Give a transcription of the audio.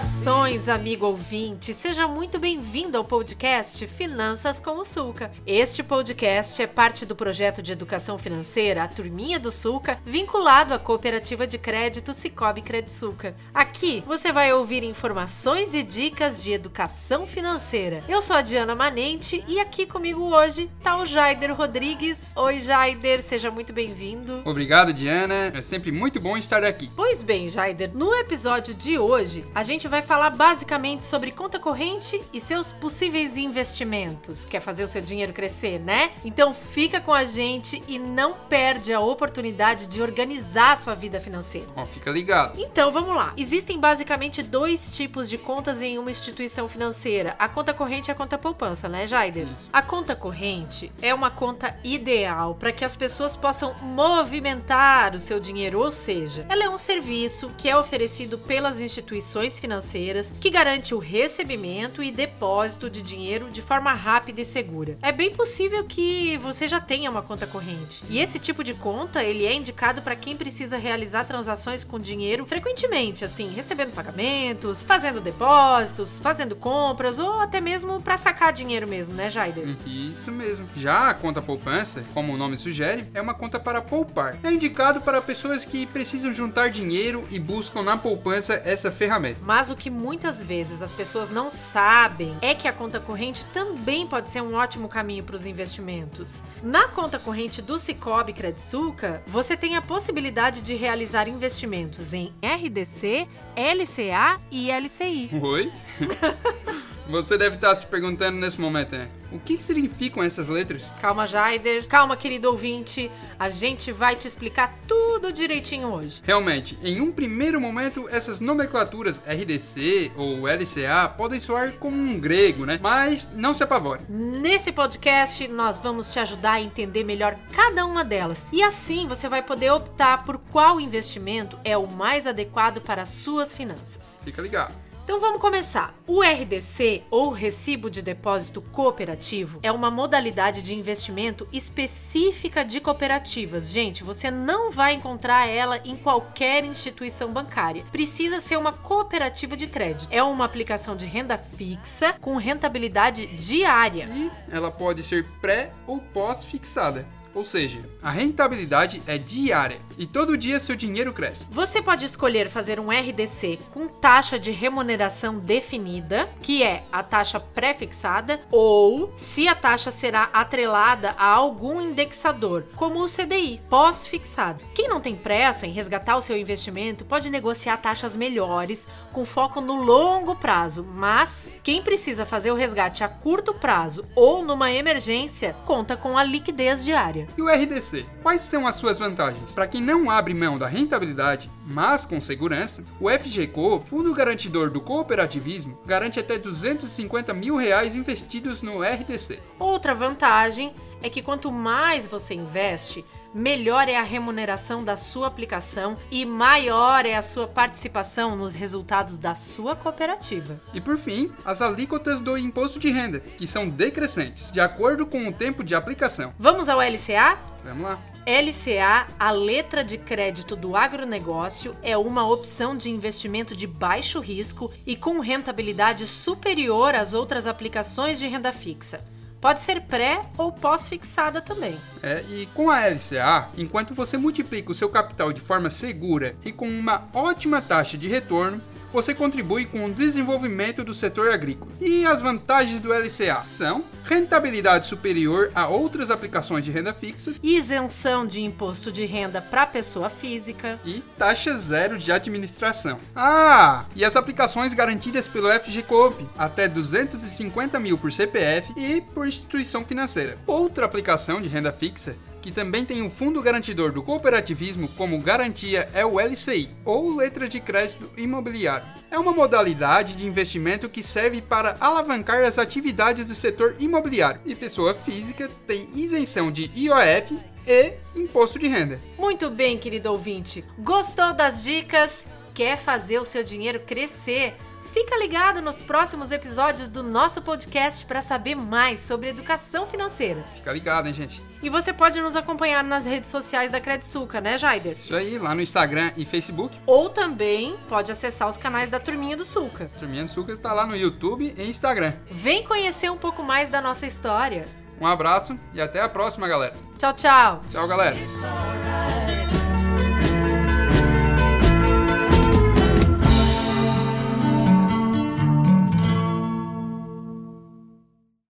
Saudações, amigo ouvinte! Seja muito bem-vindo ao podcast Finanças com o Sulca. Este podcast é parte do projeto de educação financeira A Turminha do Sulca, vinculado à cooperativa de crédito Cicobi Credsuca. Aqui você vai ouvir informações e dicas de educação financeira. Eu sou a Diana Manente e aqui comigo hoje tá o Jaider Rodrigues. Oi, Jaider, seja muito bem-vindo. Obrigado, Diana. É sempre muito bom estar aqui. Pois bem, Jaider, no episódio de hoje a gente vai falar basicamente sobre conta corrente e seus possíveis investimentos. Quer fazer o seu dinheiro crescer, né? Então fica com a gente e não perde a oportunidade de organizar a sua vida financeira. Ó, fica ligado. Então vamos lá. Existem basicamente dois tipos de contas em uma instituição financeira: a conta corrente e a conta poupança, né, Jaider? Isso. A conta corrente é uma conta ideal para que as pessoas possam movimentar o seu dinheiro, ou seja, ela é um serviço que é oferecido pelas instituições financeiras que garante o recebimento e depósito de dinheiro de forma rápida e segura. É bem possível que você já tenha uma conta corrente. E esse tipo de conta, ele é indicado para quem precisa realizar transações com dinheiro frequentemente, assim, recebendo pagamentos, fazendo depósitos, fazendo compras ou até mesmo para sacar dinheiro mesmo, né, Jaider? Isso mesmo. Já a conta poupança, como o nome sugere, é uma conta para poupar. É indicado para pessoas que precisam juntar dinheiro e buscam na poupança essa ferramenta. Mas o que muitas vezes as pessoas não sabem é que a conta corrente também pode ser um ótimo caminho para os investimentos. Na conta corrente do Cicobi Credsuca, você tem a possibilidade de realizar investimentos em RDC, LCA e LCI. Oi? Você deve estar se perguntando nesse momento, né? O que que significam essas letras? Calma, Jaider. Calma, querido ouvinte. A gente vai te explicar tudo direitinho hoje. Realmente, em um primeiro momento, essas nomenclaturas RDC ou LCA podem soar como um grego, né? Mas não se apavore. Nesse podcast, nós vamos te ajudar a entender melhor cada uma delas. E assim você vai poder optar por qual investimento é o mais adequado para as suas finanças. Fica ligado. Então vamos começar. O RDC, ou Recibo de Depósito Cooperativo, é uma modalidade de investimento específica de cooperativas. Gente, você não vai encontrar ela em qualquer instituição bancária. Precisa ser uma cooperativa de crédito. É uma aplicação de renda fixa com rentabilidade diária. E ela pode ser pré ou pós-fixada. Ou seja, a rentabilidade é diária e todo dia seu dinheiro cresce. Você pode escolher fazer um RDC com taxa de remuneração definida, que é a taxa pré-fixada, ou se a taxa será atrelada a algum indexador, como o CDI, pós-fixado. Quem não tem pressa em resgatar o seu investimento pode negociar taxas melhores com foco no longo prazo, mas quem precisa fazer o resgate a curto prazo ou numa emergência conta com a liquidez diária. E o RDC? Quais são as suas vantagens? Para quem não abre mão da rentabilidade, mas com segurança, o FGCO, Fundo Garantidor do Cooperativismo, garante até 250 mil reais investidos no RDC. Outra vantagem é que quanto mais você investe, melhor é a remuneração da sua aplicação e maior é a sua participação nos resultados da sua cooperativa. E por fim, as alíquotas do imposto de renda, que são decrescentes, de acordo com o tempo de aplicação. Vamos ao LCA? Vamos lá. LCA, a letra de crédito do agronegócio, é uma opção de investimento de baixo risco e com rentabilidade superior às outras aplicações de renda fixa. Pode ser pré ou pós-fixada também. É, e com a LCA, enquanto você multiplica o seu capital de forma segura e com uma ótima taxa de retorno, você contribui com o desenvolvimento do setor agrícola. E as vantagens do LCA são rentabilidade superior a outras aplicações de renda fixa Isenção de imposto de renda para pessoa física. e taxa zero de administração. Ah, e as aplicações garantidas pelo FGCOP, até 250 mil por CPF e por instituição financeira. Outra aplicação de renda fixa que também tem um fundo garantidor do cooperativismo como garantia é o LCI, ou letra de crédito imobiliário. É uma modalidade de investimento que serve para alavancar as atividades do setor imobiliário, e pessoa física tem isenção de IOF e imposto de renda. Muito bem, querido ouvinte. Gostou das dicas? Quer fazer o seu dinheiro crescer? Fica ligado nos próximos episódios do nosso podcast para saber mais sobre educação financeira. Fica ligado, hein, gente? E você pode nos acompanhar nas redes sociais da Credsuca, né, Jaider? Isso aí, lá no Instagram e Facebook. Ou também pode acessar os canais da Turminha do Suca. Turminha do Suca está lá no YouTube e Instagram. Vem conhecer um pouco mais da nossa história. Um abraço e até a próxima, galera. Tchau, tchau! Tchau, galera.